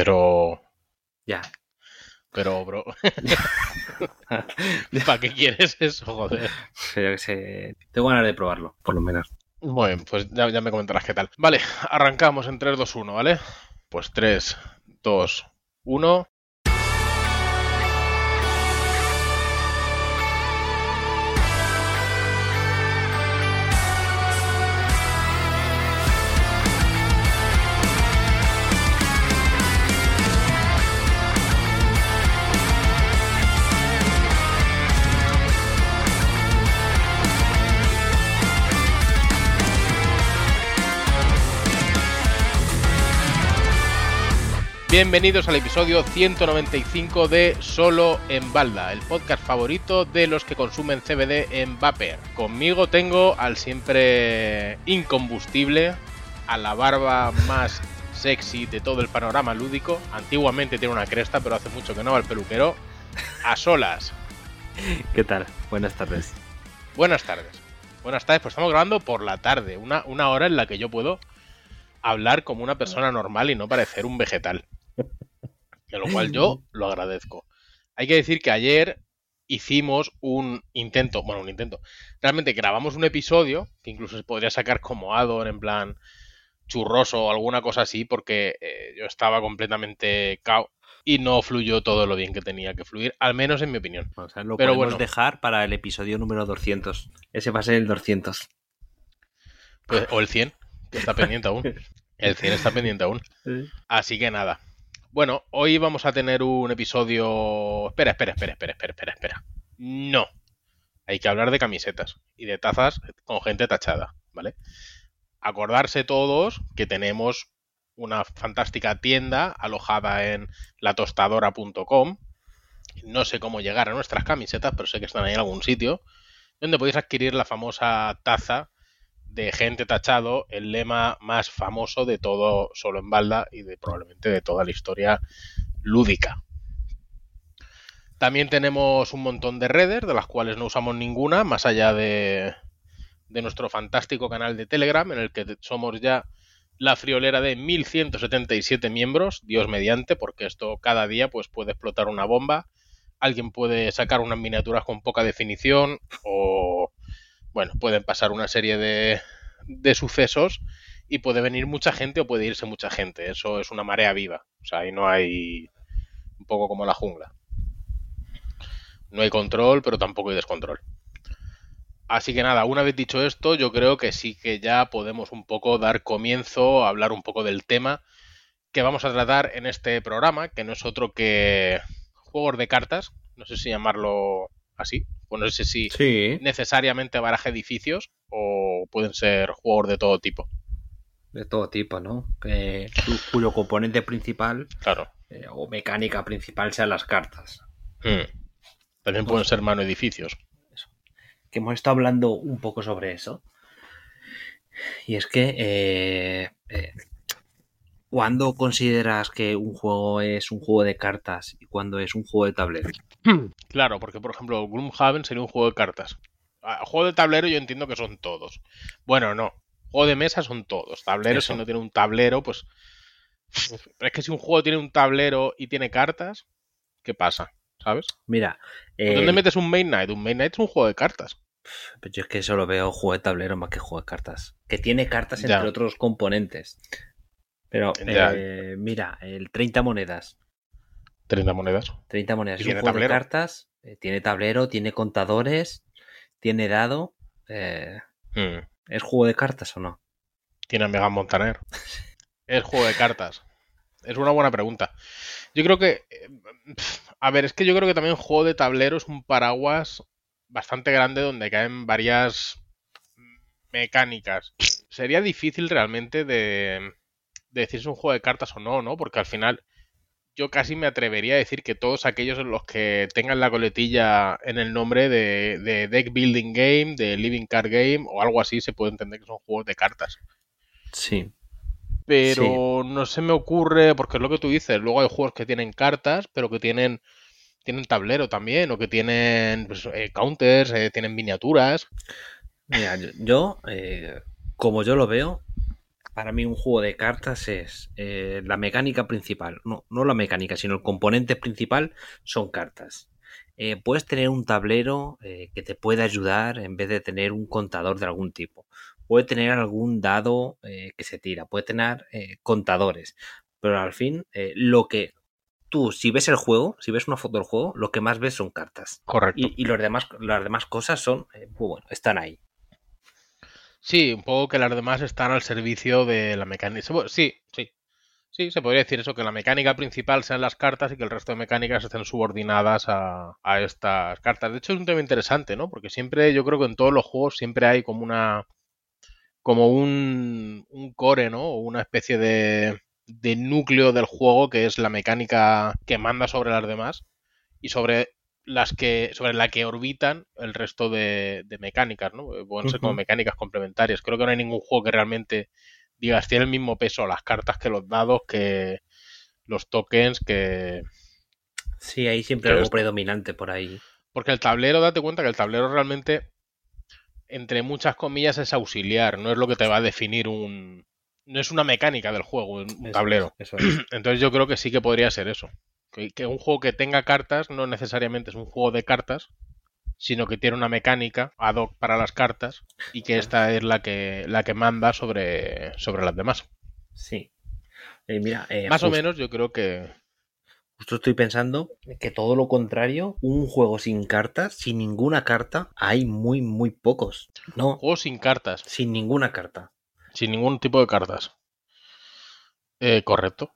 Pero. Ya. Pero, bro. ¿Para qué quieres eso, joder? Pero que se... Tengo ganas de probarlo, por lo menos. Bueno, pues ya, ya me comentarás qué tal. Vale, arrancamos en 3, 2, 1, ¿vale? Pues 3, 2, 1. Bienvenidos al episodio 195 de Solo en Balda, el podcast favorito de los que consumen CBD en Vapor. Conmigo tengo al siempre incombustible, a la barba más sexy de todo el panorama lúdico. Antiguamente tiene una cresta, pero hace mucho que no va al peluquero. A solas. ¿Qué tal? Buenas tardes. Buenas tardes. Buenas tardes, pues estamos grabando por la tarde, una, una hora en la que yo puedo hablar como una persona normal y no parecer un vegetal. De lo cual yo lo agradezco. Hay que decir que ayer hicimos un intento, bueno, un intento. Realmente grabamos un episodio que incluso se podría sacar como addon en plan churroso o alguna cosa así porque eh, yo estaba completamente cao y no fluyó todo lo bien que tenía que fluir, al menos en mi opinión. O sea, lo Pero podemos bueno. dejar para el episodio número 200. Ese va a ser el 200. Pues- o el 100, que está pendiente aún. El 100 está pendiente aún. Así que nada. Bueno, hoy vamos a tener un episodio. Espera, espera, espera, espera, espera, espera, espera. No. Hay que hablar de camisetas y de tazas con gente tachada, ¿vale? Acordarse todos que tenemos una fantástica tienda alojada en latostadora.com. No sé cómo llegar a nuestras camisetas, pero sé que están ahí en algún sitio. Donde podéis adquirir la famosa taza de gente tachado, el lema más famoso de todo Solo en Balda y de probablemente de toda la historia lúdica. También tenemos un montón de redes, de las cuales no usamos ninguna, más allá de, de nuestro fantástico canal de Telegram, en el que somos ya la friolera de 1177 miembros, Dios mediante, porque esto cada día pues, puede explotar una bomba, alguien puede sacar unas miniaturas con poca definición o bueno, pueden pasar una serie de, de sucesos y puede venir mucha gente o puede irse mucha gente. Eso es una marea viva. O sea, ahí no hay un poco como la jungla. No hay control, pero tampoco hay descontrol. Así que nada, una vez dicho esto, yo creo que sí que ya podemos un poco dar comienzo a hablar un poco del tema que vamos a tratar en este programa, que no es otro que juegos de cartas, no sé si llamarlo así, o no sé si Sí. necesariamente baraja edificios o pueden ser juegos de todo tipo. De todo tipo, ¿no? Que, cu- cuyo componente principal Claro. eh, o mecánica principal sean las cartas. Mm. También pueden ser mano edificios. Que hemos estado hablando un poco sobre eso. Y es que. Eh, eh, ¿Cuándo consideras que un juego es un juego de cartas y cuándo es un juego de tablero? Claro, porque por ejemplo, Gloomhaven sería un juego de cartas. Ah, Juego de tablero yo entiendo que son todos. Bueno, no. Juego de mesa son todos. Tablero, Eso. si no tiene un tablero, pues. Pero es que si un juego tiene un tablero y tiene cartas, ¿qué pasa? ¿Sabes? Mira, eh, ¿Dónde metes un Main Knight? Un Main Knight es un juego de cartas. Pues yo es que solo veo juego de tablero más que juego de cartas. Que tiene cartas Ya. entre otros componentes. Pero, eh, mira, el 30 monedas. 30 monedas. 30 monedas. ¿Y Es un tiene juego tablero? de cartas. eh, tiene tablero, tiene contadores, tiene dado. eh, Mm. ¿Es juego de cartas o no? Tiene a Megan Montaner. Es juego de cartas. Es una buena pregunta. Yo creo que. A ver, es que yo creo que también juego de tablero es un paraguas bastante grande donde caen varias mecánicas. Sería difícil realmente de, de decir si es un juego de cartas o no, ¿no? Porque al final yo casi me atrevería a decir que todos aquellos en los que tengan la coletilla en el nombre de, de Deck Building Game, de Living Card Game o algo así, se puede entender que son juegos de cartas Sí. pero no se me ocurre, porque es lo que tú dices, luego hay juegos que tienen cartas, pero que tienen, tienen tablero también, o que tienen pues, eh, counters, eh, tienen miniaturas. Mira, yo, yo, eh, como yo lo veo, Para mí un juego de cartas es eh, la mecánica principal, no, no la mecánica, sino el componente principal son cartas. Eh, puedes tener un tablero eh, que te pueda ayudar en vez de tener un contador de algún tipo. Puede tener algún dado que se tira, puede tener contadores. Pero al fin, lo que tú, si ves el juego, si ves una foto del juego, lo que más ves son cartas. Correcto. Y, los demás, las demás cosas son, pues bueno, están ahí. Sí, un poco que las demás están al servicio de la mecánica. Sí, sí. Sí, se podría decir eso, que la mecánica principal sean las cartas y que el resto de mecánicas estén subordinadas a, estas cartas. De hecho, es un tema interesante, ¿no? Porque siempre, yo creo que en todos los juegos siempre hay como una. como un, un core, ¿no? O una especie de, de núcleo del juego que es la mecánica que manda sobre las demás. Y sobre las que sobre la que orbitan el resto de, mecánicas, ¿no? Pueden ser como mecánicas complementarias. Creo que no hay ningún juego que realmente digas tiene el mismo peso las cartas que los dados, que los tokens, que sí, hay siempre algo predominante por ahí. Porque el tablero, date cuenta que el tablero realmente entre muchas comillas es auxiliar, no es lo que te va a definir un no es una mecánica del juego, un tablero. Entonces yo creo que sí que podría ser eso. Que, un juego que tenga cartas no necesariamente es un juego de cartas, sino que tiene una mecánica ad hoc para las cartas y que esta es la que, la que manda sobre, sobre las demás. Sí. Eh, mira, eh, Más o menos yo creo que... Justo estoy pensando que todo lo contrario, un juego sin cartas, sin ninguna carta, hay muy, muy pocos. No. Juegos sin cartas. Sin ninguna carta. Sin ningún tipo de cartas. Eh, correcto.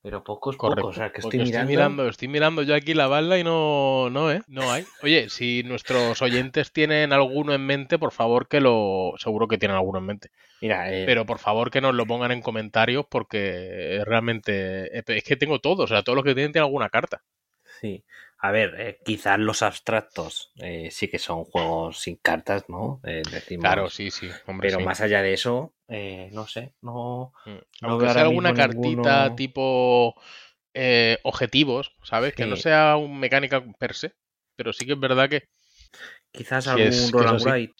Pero pocos, pocos. O sea, que estoy mirando... estoy mirando. yo aquí la bala y no, no, ¿eh? No hay. Oye, si nuestros oyentes tienen alguno en mente, por favor que lo. Seguro que tienen alguno en mente. Mira, eh, Pero por favor que nos lo pongan en comentarios porque realmente. Es que tengo todos. O sea, todos los que tienen tienen alguna carta. Sí. A ver, eh, quizás los abstractos eh, sí que son juegos sin cartas, ¿no? Eh, claro, sí, sí. pero más allá de eso, no sé, no. Mm. Aunque sea alguna cartita tipo objetivos, ¿sabes? Que no sea un mecánica per se, pero sí que es verdad que. Quizás algún Roll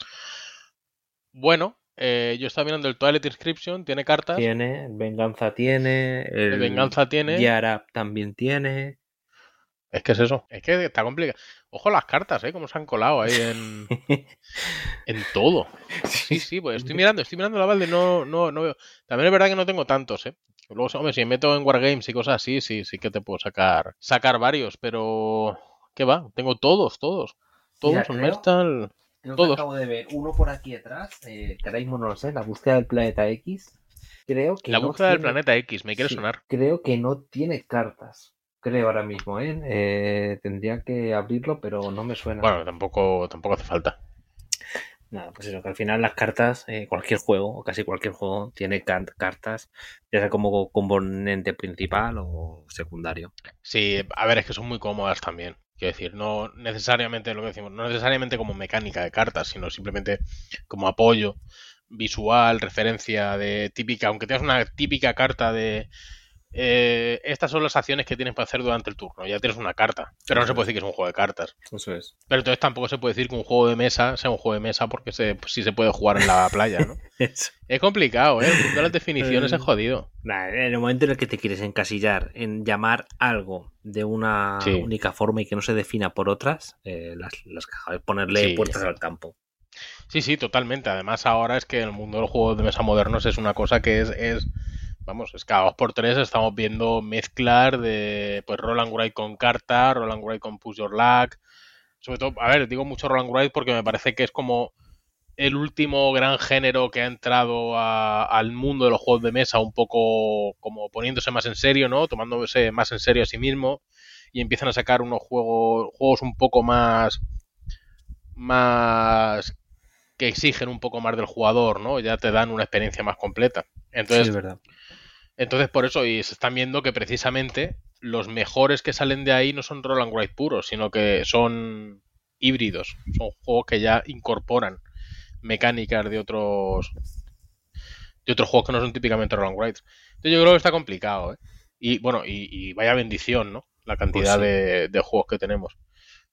Bueno, yo estaba mirando el Toilet Inscription, tiene cartas. Tiene, Venganza tiene. El, Venganza tiene. Yarap también tiene. Es que es eso, es que está complicado. Ojo las cartas, ¿eh? Cómo se han colado ahí en, en todo. Sí, sí, pues estoy mirando, estoy mirando la balde, no, no, no veo. También es verdad que no tengo tantos, ¿eh? Luego, hombre, si me meto en Wargames y cosas así, sí, sí que te puedo sacar, sacar varios, pero ¿qué va? Tengo todos, todos. Todos, son todos. acabo de ver uno por aquí atrás, eh, que ahora mismo no lo sé, la búsqueda del planeta X. Creo que la búsqueda del planeta X, me quiere sonar. Creo que no tiene cartas creo ahora mismo, ¿eh? ¿eh? Tendría que abrirlo, pero no me suena. Bueno, tampoco, tampoco hace falta. Nada, pues eso, que al final las cartas, eh, cualquier juego, o casi cualquier juego, tiene cartas, ya sea como componente principal o secundario. Sí, a ver, es que son muy cómodas también. Quiero decir, no necesariamente lo que decimos, no necesariamente como mecánica de cartas, sino simplemente como apoyo visual, referencia de típica, aunque tengas una típica carta de eh, estas son las acciones que tienes para hacer durante el turno. Ya tienes una carta, pero no se puede decir que es un juego de cartas. Eso es. Pero entonces tampoco se puede decir que un juego de mesa sea un juego de mesa porque se, pues, sí se puede jugar en la playa, ¿no? es complicado, ¿eh? De las definiciones es jodido. en el momento en el que te quieres encasillar en llamar algo de una única forma y que no se defina por otras, eh, las, las ponerle puertas al campo. Sí, sí, totalmente. Además, ahora es que el mundo de los juegos de mesa modernos es una cosa que es, es vamos, es cada dos por tres estamos viendo mezclar de pues Roland Wright con carta, Roland Wright con Push Your Luck. Sobre todo, a ver, digo mucho Roland Wright porque me parece que es como el último gran género que ha entrado al mundo de los juegos de mesa, un poco como poniéndose más en serio, ¿no? Tomándose más en serio a sí mismo y empiezan a sacar unos juegos, juegos un poco más más que exigen un poco más del jugador, ¿no? Ya te dan una experiencia más completa. Entonces, sí, es verdad. Entonces, por eso, y se están viendo que precisamente los mejores que salen de ahí no son Roland Wright puros, sino que son híbridos. Son juegos que ya incorporan mecánicas de otros de otros juegos que no son típicamente Roland Wright. Entonces yo creo que está complicado, ¿eh? Y bueno, y, vaya bendición, ¿no? La cantidad pues de, juegos que tenemos.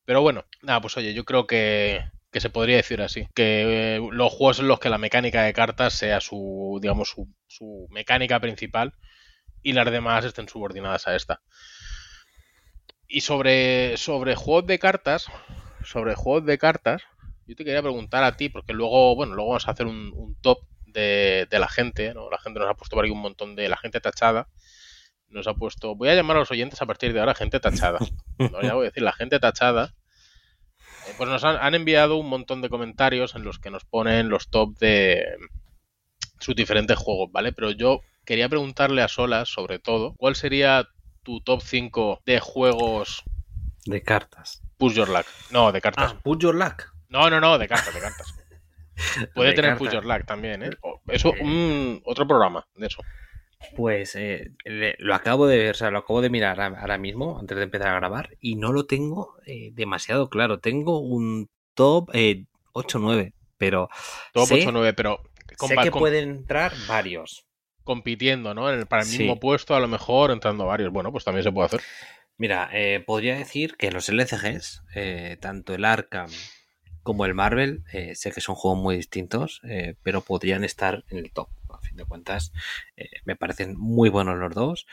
Pero bueno, nada, pues oye, yo creo que, que se podría decir así. Que eh, los juegos en los que la mecánica de cartas sea su, digamos, su, su mecánica principal y las demás estén subordinadas a esta. Y sobre, sobre juegos de cartas, sobre juegos de cartas, yo te quería preguntar a ti, porque luego, bueno, luego vamos a hacer un, top de, la gente, ¿no? La gente nos ha puesto por ahí un montón de la gente tachada. Nos ha puesto, voy a llamar a los oyentes a partir de ahora gente tachada. ¿no? Ya voy a decir, la gente tachada. Eh, pues nos han, enviado un montón de comentarios en los que nos ponen los top de sus diferentes juegos, ¿vale? Pero yo quería preguntarle a Solas, sobre todo, ¿cuál sería tu top 5 de juegos de cartas? Push Your Luck. No, de cartas. Ah, Push Your Luck. No, no, no, de cartas, de cartas. Puede tener Push Your Luck también, ¿eh? Eso, un, otro programa de eso. Pues eh, lo acabo de ver, o sea, lo acabo de mirar ahora mismo, antes de empezar a grabar, y no lo tengo eh, demasiado claro. Tengo un top 8-9, pero. Top 8-9, pero. Sé que pueden entrar varios. Compitiendo, ¿no? para el mismo puesto, a lo mejor entrando varios. Bueno, pues también se puede hacer. Mira, eh, podría decir que los LCGs, eh, tanto el Arkham como el Marvel, eh, sé que son juegos muy distintos, pero podrían estar en el top. Fin de cuentas, me parecen muy buenos los dos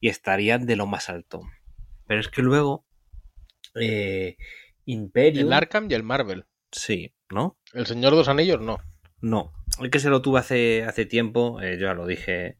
y estarían de lo más alto. Pero es que luego, Imperium. El Arkham y el Marvel. Sí, ¿no? El Señor de los Anillos, no. No. El que se lo tuve hace, hace tiempo, yo ya lo dije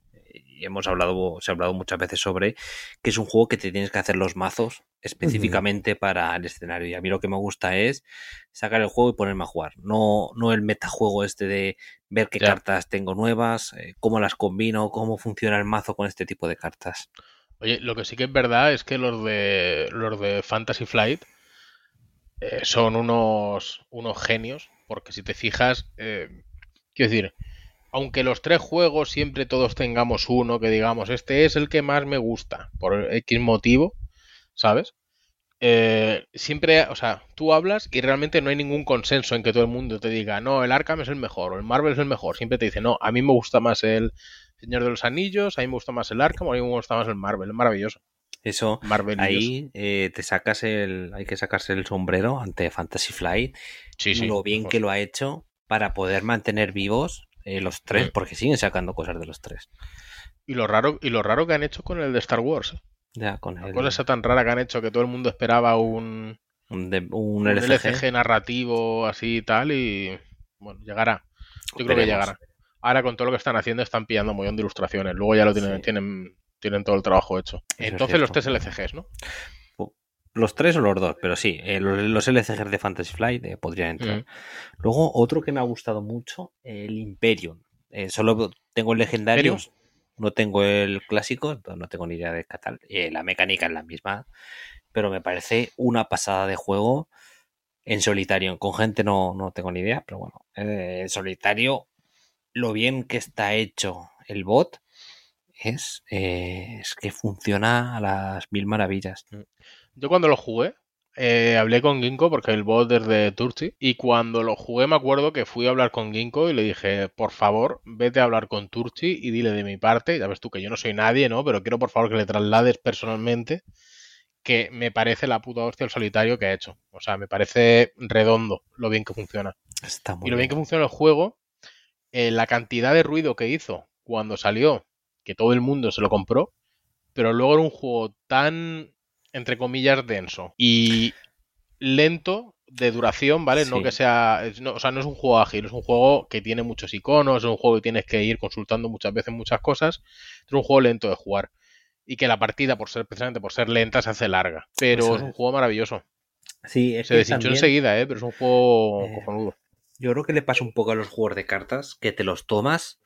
hemos hablado, se ha hablado muchas veces sobre que es un juego que te tienes que hacer los mazos específicamente para el escenario. Y a mí lo que me gusta es sacar el juego y ponerme a jugar. No, no el metajuego este de ver qué cartas tengo nuevas, eh, cómo las combino, cómo funciona el mazo con este tipo de cartas. Oye, lo que sí que es verdad es que los de los de Fantasy Flight eh, son unos, unos genios, porque si te fijas, eh, quiero decir, aunque los tres juegos siempre todos tengamos uno que digamos, este es el que más me gusta, por X motivo, ¿sabes? Eh, siempre, o sea, tú hablas y realmente no hay ningún consenso en que todo el mundo te diga, no, el Arkham es el mejor o el Marvel es el mejor. Siempre te dice, no, a mí me gusta más el Señor de los Anillos, a mí me gusta más el Arkham, a mí me gusta más el Marvel. Es maravilloso. Eso, ahí eh, te sacas el, hay que sacarse el sombrero ante Fantasy Flight. Sí, sí, lo bien que lo ha hecho para poder mantener vivos eh, los tres, porque siguen sacando cosas de los tres. Y lo raro, y lo raro que han hecho con el de Star Wars. ¿eh? Ya, con el... cosa tan rara que han hecho que todo el mundo esperaba un, un, LCG. narrativo así y tal, y bueno, llegará. Yo creo que llegará. Ahora con todo lo que están haciendo están pillando un millón de ilustraciones. Luego ya lo tienen, tienen, tienen todo el trabajo hecho. Entonces los tres LCGs, ¿no? Los tres o los dos, pero sí, eh, los, LCGs de Fantasy Flight eh, podrían entrar. Mm. Luego, otro que me ha gustado mucho, el Imperium. Eh, solo tengo el legendario, no tengo el clásico, entonces no tengo ni idea de catal. la mecánica es la misma, pero me parece una pasada de juego en solitario. Con gente no, no tengo ni idea, pero bueno, en solitario, lo bien que está hecho el bot es, es que funciona a las mil maravillas. Mm. Yo cuando lo jugué, eh, hablé con Ginkgo porque el bot es de Turchi. Y cuando lo jugué, me acuerdo que fui a hablar con Ginkgo y le dije, por favor, vete a hablar con Turchi y dile de mi parte. Ya ves tú que yo no soy nadie, ¿no? Pero quiero por favor que le traslades personalmente que me parece la puta hostia el solitario que ha hecho. O sea, me parece redondo lo bien que funciona. y lo bien. que funciona el juego, eh, la cantidad de ruido que hizo cuando salió, que todo el mundo se lo compró, pero luego era un juego tan entre comillas, denso y lento de duración, ¿vale? No que sea, o sea, no es un juego ágil, es un juego que tiene muchos iconos, es un juego que tienes que ir consultando muchas veces muchas cosas, es un juego lento de jugar y que la partida, por ser precisamente por ser lenta, se hace larga, pero es un juego maravilloso. Sí, se deshinchó enseguida, ¿eh? Pero es un juego eh, cojonudo. Yo creo que le pasa un poco a los juegos de cartas que te los tomas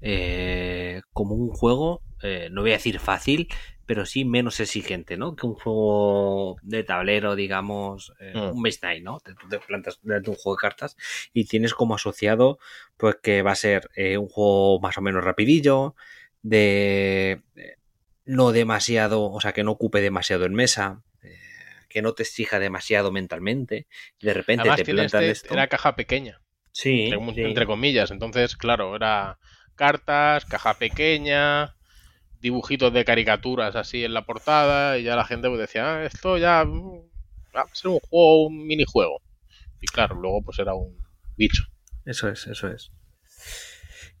eh, como un juego, eh, no voy a decir fácil, pero sí menos exigente, ¿no? Que un juego de tablero, digamos, eh, mm. un base night, ¿no? Te, te plantas de un juego de cartas y tienes como asociado, pues que va a ser eh, un juego más o menos rapidillo, de eh, no demasiado, o sea, que no ocupe demasiado en mesa, que no te exija demasiado mentalmente, y de repente te plantas este, esto. Era caja pequeña. Sí entre comillas. Entonces, claro, era cartas, caja pequeña dibujitos de caricaturas así en la portada y ya la gente pues decía, ah, esto ya mm, va a ser un juego, un minijuego. Y claro, luego pues era un bicho. Eso es, eso es.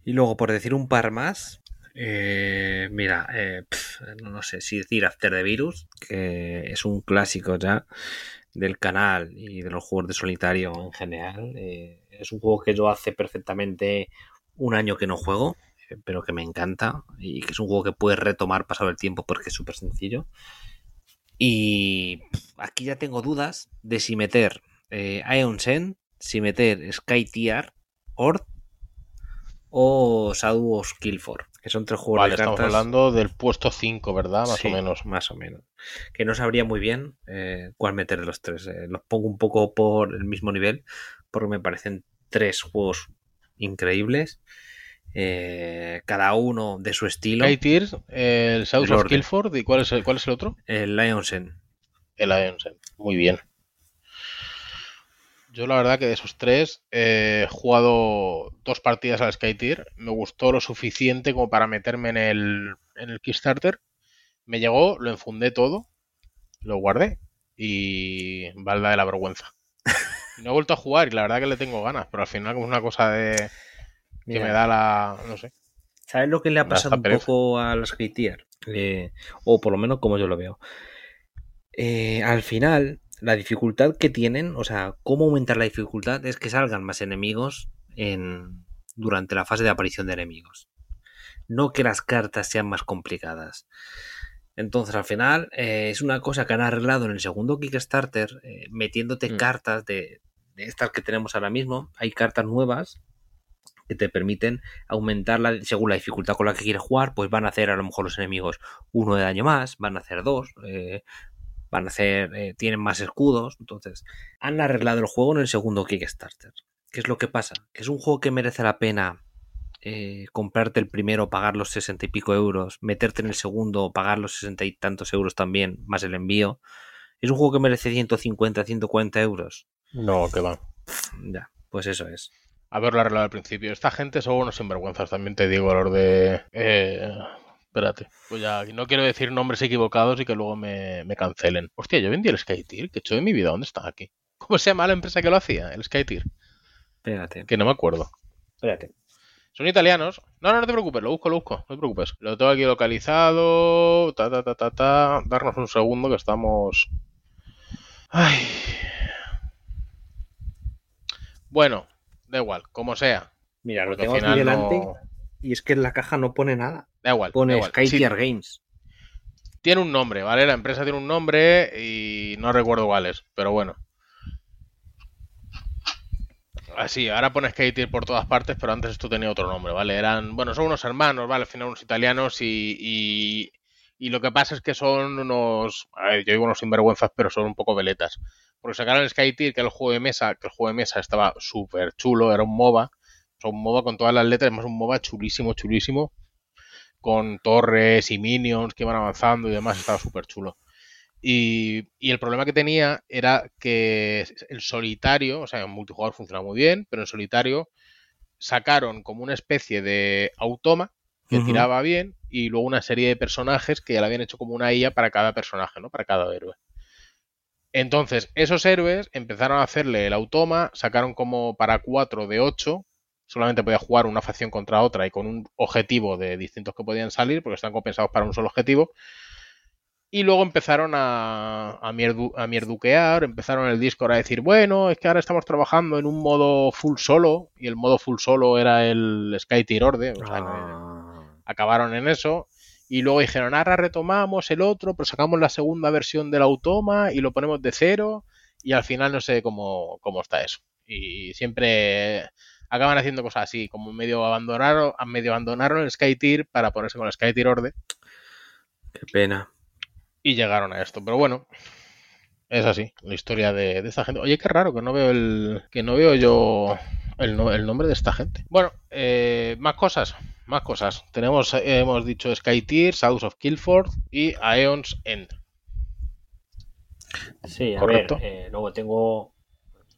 Y luego, por decir un par más, eh, mira, eh, no sé si decir After the Virus, que es un clásico ya del canal y de los juegos de solitario en general. Eh, es un juego que yo hace perfectamente un año que no juego, pero que me encanta y que es un juego que puedes retomar pasado el tiempo porque es súper sencillo. Y aquí ya tengo dudas de si meter Ion Sen, si meter Sky Tier, Ord o Shadow of que son tres juegos vale, estamos hablando del puesto 5, ¿verdad? Más o menos. Más o menos. Que no sabría muy bien eh, cuál meter de los tres. Eh, los pongo un poco por el mismo nivel, porque me parecen tres juegos increíbles. Eh, cada uno de su estilo. Hay el South of ¿y cuál es el, cuál es el otro? El Lionsen. El Lionsen, muy bien. Yo la verdad que de esos tres he jugado dos partidas al Skytier. Me gustó lo suficiente como para meterme en el, en el Kickstarter. Me llegó, lo enfundé todo, lo guardé y balda de la vergüenza. No he vuelto a jugar y la verdad que le tengo ganas, pero al final como es una cosa de que me da la... no sé. ¿Sabes lo que le ha pasado un poco al Skytier? Eh, o por lo menos como yo lo veo. Eh, al final la dificultad que tienen, o sea, cómo aumentar la dificultad es que salgan más enemigos en, durante la fase de aparición de enemigos. No que las cartas sean más complicadas. Entonces, al final, eh, es una cosa que han arreglado en el segundo Kickstarter, eh, metiéndote mm. cartas de, de, estas que tenemos ahora mismo. Hay cartas nuevas que te permiten aumentar según la dificultad con la que quieres jugar, pues van a hacer a lo mejor los enemigos uno de daño más, van a hacer dos, eh, van a hacer, eh, tienen más escudos, entonces han arreglado el juego en el segundo Kickstarter. ¿Qué es lo que pasa? Que es un juego que merece la pena eh, comprarte el primero, pagar los sesenta y pico euros, meterte en el segundo, pagar los sesenta y tantos euros también, más el envío. ¿Es un juego que merece 150, 140 euros? No, que va. Ya, pues eso es. Haberlo arreglado al principio. Esta gente son unos sinvergüenzas, también te digo, los de... Eh, Espérate, pues ya no quiero decir nombres equivocados y que luego me, cancelen. Hostia, yo vendí el SkyTier, que he hecho de mi vida, ¿dónde está aquí? ¿Cómo se llama la empresa que lo hacía? El SkyTier. Espérate. Que no me acuerdo. Espérate. Son italianos. No, no, no te preocupes, lo busco, lo busco, no te preocupes. Lo tengo aquí localizado. Ta, ta, ta, ta, ta. Darnos un segundo que estamos. Ay. Bueno, da igual, como sea. Mira, lo tengo aquí delante y es que en la caja no pone nada. Da igual. Pone Skytier Games. Tiene un nombre, ¿vale? La empresa tiene un nombre y no recuerdo cuál es, pero bueno. Así, ahora pone Skytier por todas partes, pero antes esto tenía otro nombre, ¿vale? Eran, bueno, son unos hermanos, ¿vale? Al final unos italianos y, y, lo que pasa es que son unos, yo digo unos sinvergüenzas, pero son un poco veletas. Porque sacaron el Skytier, que el juego de mesa, que el juego de mesa estaba súper chulo, era un MOBA, un MOBA con todas las letras, además un MOBA chulísimo, chulísimo, con torres y minions que iban avanzando y demás, estaba súper chulo. Y, el problema que tenía era que el solitario, o sea, en multijugador funcionaba muy bien, pero en solitario sacaron como una especie de automa que tiraba bien y luego una serie de personajes que ya le habían hecho como una IA para cada personaje, ¿no? Para cada héroe. Entonces, esos héroes empezaron a hacerle el automa, sacaron como para 4 de 8 solamente podía jugar una facción contra otra y con un objetivo de distintos que podían salir, porque están compensados para un solo objetivo. Y luego empezaron a, a, mierduquear, empezaron el Discord a decir, bueno, es que ahora estamos trabajando en un modo full solo, y el modo full solo era el Sky Tier Orde, o sea, ah. Acabaron en eso. Y luego dijeron, ahora retomamos el otro, pero sacamos la segunda versión del Automa y lo ponemos de cero. Y al final no sé cómo, cómo está eso. Y siempre acaban haciendo cosas así, como medio abandonaron, medio abandonaron el Skytier para ponerse con el Skytier Orde. Qué pena. Y llegaron a esto, pero bueno, es así, la historia de, esta gente. Oye, qué raro que no veo el. que no veo yo el, nombre de esta gente. Bueno, eh, más cosas. Más cosas. Tenemos, hemos dicho Skytier, South of Killford y Aeon's End. Sí, a ¿Correcto? ver, eh, luego tengo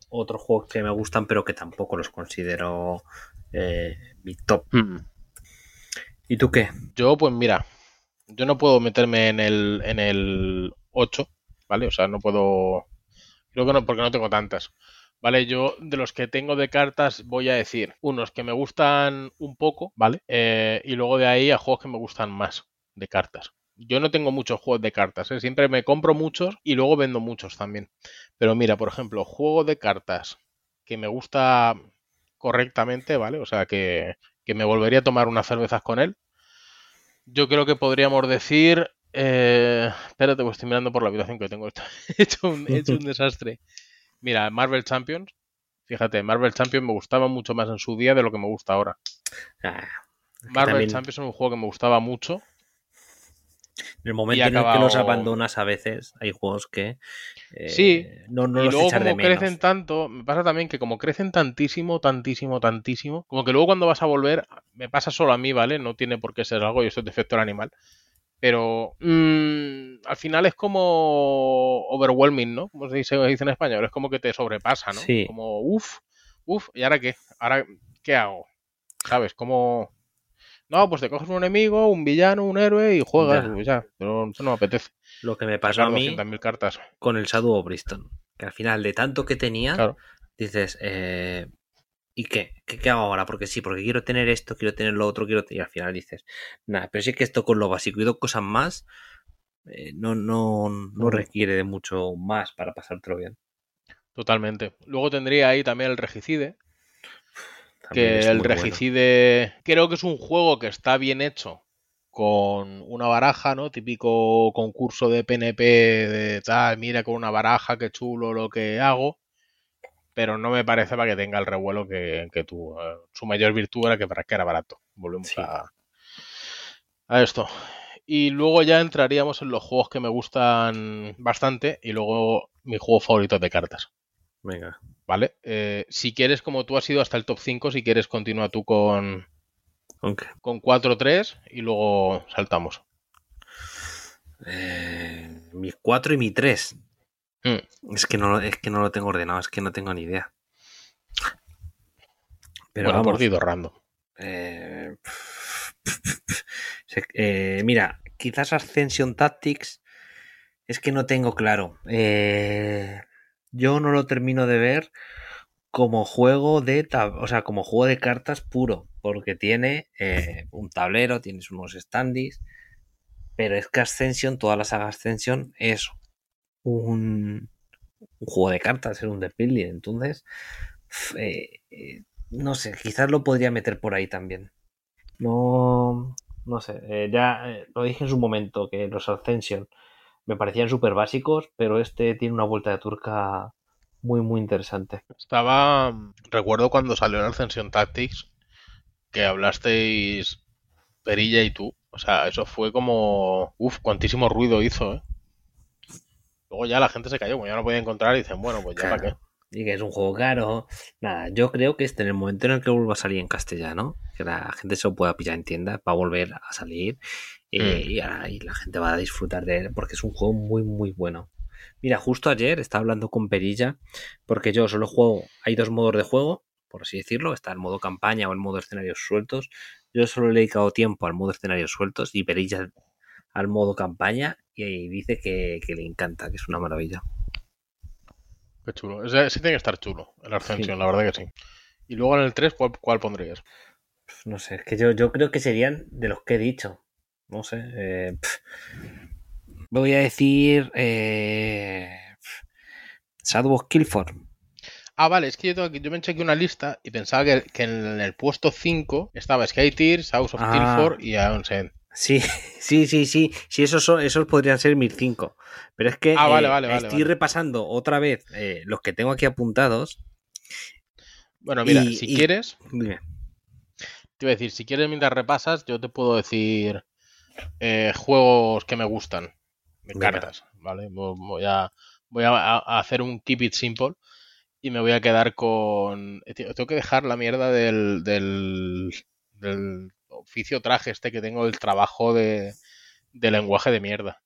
otros juegos que me gustan, pero que tampoco los considero eh, mi top. Hmm. ¿Y tú qué? Yo, pues mira, yo no puedo meterme en el, en el 8, ¿vale? O sea, no puedo. Creo que no, porque no tengo tantas. ¿vale? Yo de los que tengo de cartas voy a decir unos que me gustan un poco, ¿vale? Eh, y luego de ahí a juegos que me gustan más de cartas. Yo no tengo muchos juegos de cartas, ¿eh? siempre me compro muchos y luego vendo muchos también. Pero mira, por ejemplo, juego de cartas que me gusta correctamente, ¿vale? O sea, que, que me volvería a tomar unas cervezas con él. Yo creo que podríamos decir eh, espérate, pues estoy mirando por la habitación que tengo. he, hecho un, he hecho un desastre. Mira, Marvel Champions. Fíjate, Marvel Champions me gustaba mucho más en su día de lo que me gusta ahora. Ah, Marvel también- Champions es un juego que me gustaba mucho. En el momento Y en el que los abandonas a veces, hay juegos que eh, Sí, no, no y los luego echas de como menos. crecen tanto, me pasa también que como crecen tantísimo, tantísimo, tantísimo, como que luego cuando vas a volver, me pasa solo a mí, ¿vale? No tiene por qué ser algo, yo soy defector animal. Pero mm, al final es como overwhelming, ¿no? Como se dice, se dice en español, es como que te sobrepasa, ¿no? Sí. Como, uff, uff, ¿y ahora qué? ¿Ahora qué hago? ¿Sabes? Como... No, pues te coges un enemigo, un villano, un héroe y juegas, Ya. pues ya, pero eso no me apetece. Lo que me pasó a mí 200.000 cartas. con el Shadow of Briston. Que al final, de tanto que tenía, Claro. dices, eh, ¿y qué? qué? qué hago ahora? Porque sí, porque quiero tener esto, quiero tener lo otro, quiero... Y al final dices, nada, pero sí que esto con lo básico y dos cosas más, eh, no, no, no requiere de mucho más para pasártelo bien. Totalmente. Luego tendría ahí también el Regicide, También que el bueno. Regicide creo que es un juego que está bien hecho con una baraja, ¿no? Típico concurso de PNP de tal, mira con una baraja, qué chulo lo que hago, pero no me parece para que tenga el revuelo que, que tuvo. Su mayor virtud era que, para que era barato. Volvemos Sí. a, a esto. Y luego ya entraríamos en los juegos que me gustan bastante y luego mi juego favorito de cartas. Venga. ¿Vale? Eh, si quieres, como tú has ido hasta el top 5, si quieres, continúa tú con, Ok. con 4-3 y luego saltamos. Eh, mi 4 y mi 3. Mm. Es que no, lo- es que no lo tengo ordenado, es que no tengo ni idea. Pero bueno, vamos, por random. eh, eh, mira, quizás Ascension Tactics es que no tengo claro. Eh, yo no lo termino de ver como juego de tab- o sea, como juego de cartas puro, porque tiene eh, un tablero, tienes unos standees, pero es que Ascension, toda la saga Ascension es un, un juego de cartas, es un deck building, entonces eh, eh, no sé, quizás lo podría meter por ahí también. No, no sé, eh, ya eh, lo dije en su momento que los Ascension me parecían súper básicos, pero este tiene una vuelta de turca muy, muy interesante. Estaba. Recuerdo cuando salió en Ascension Tactics que hablasteis Perilla y tú. O sea, eso fue como. Uf, cuantísimo ruido hizo, ¿eh? Luego ya la gente se cayó, como ya no podía encontrar y dicen, bueno, pues ya Claro. para qué. Y que es un juego caro. Nada, yo creo que este en el momento en el que vuelva a salir en castellano, que la gente se lo pueda pillar en tienda, va a volver a salir y, Mm. y ahora- y la gente va a disfrutar de él porque es un juego muy, muy bueno. Mira, justo ayer estaba hablando con Perilla porque yo solo juego, hay dos modos de juego, por así decirlo, está el modo campaña o el modo escenarios sueltos. Yo solo le he dedicado tiempo al modo escenarios sueltos y Perilla al modo campaña y dice que, que le encanta, que es una maravilla. Qué chulo. Ese, ese tiene que estar chulo, el Ascension, Sí. la verdad que sí. Y luego en el 3, ¿cuál, cuál pondrías? No sé, es que yo, yo creo que serían de los que he dicho. No sé. eh, voy a decir. Eh, of Killford. Ah, vale, es que yo, tengo aquí- yo me aquí una lista y pensaba que, que en el puesto 5 estaba Sky Tears, House of Ah. Tilford y Aonsen. Sí, sí, sí, sí. Sí, esos, son, esos podrían ser mis cinco. Pero es que Ah, vale, eh, vale, vale, estoy vale. repasando otra vez eh, los que tengo aquí apuntados. Bueno, mira, Y- si y- quieres, Dime. te iba a decir, si quieres mientras repasas, yo te puedo decir eh, juegos que me gustan de cartas, ¿vale? Vo- Voy a, voy a, hacer un keep it simple y me voy a quedar con... eh, Tengo que dejar la mierda del, del, del oficio traje este que tengo del trabajo de, de lenguaje de mierda.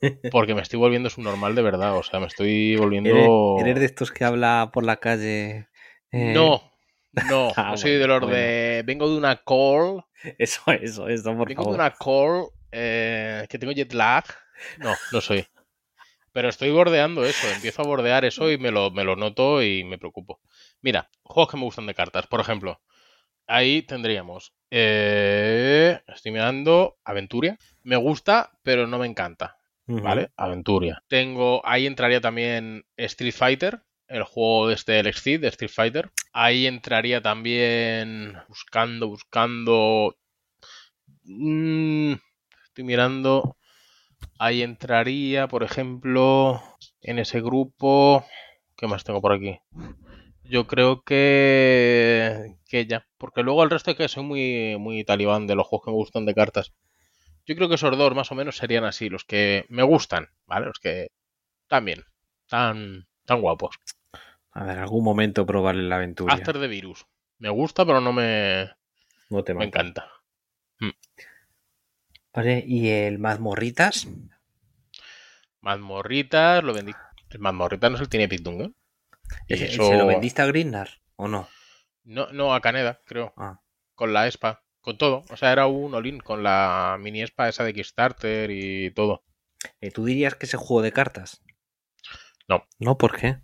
Porque me estoy volviendo subnormal de verdad, o sea, me estoy volviendo... ¿Eres, de estos que habla por la calle? eh, No, no, Ah, no soy bueno, de los bueno. de... Vengo de una call Eso, eso, eso, por Vengo de una call eh, que tengo jet lag. No, no soy. Pero estoy bordeando eso, empiezo a bordear eso y me lo, me lo noto y me preocupo. Mira, juegos que me gustan de cartas, por ejemplo, ahí tendríamos. Eh, estoy mirando Aventuria. Me gusta, pero no me encanta. ¿Vale? Aventuria. Tengo. Ahí entraría también Street Fighter. El juego de este el de Street Fighter. Ahí entraría también. Buscando, buscando. Mm, estoy mirando. Ahí entraría, por ejemplo, en ese grupo. ¿Qué más tengo por aquí? Yo creo que, que ya. Porque luego el resto es que soy muy, muy talibán de los juegos que me gustan de cartas. Yo creo que esos dos más o menos serían así, los que me gustan, ¿vale? Los que también, tan, tan guapos. A ver, algún momento probarle la aventura. After the Virus. Me gusta, pero no me, no te me encanta. Mm. Vale, ¿y el Mazmorritas? Mazmorritas, lo vendí. El Mazmorritas no es el tiene Pitung, ¿Se lo vendiste a Grindar o no? No, no, a Caneda, creo. Ah. Con la ESPA, con todo. O sea, era un Olin con la mini ESPA esa de Kickstarter y todo. Eh, ¿Tú dirías que es el juego de cartas? No. ¿No? ¿Por qué?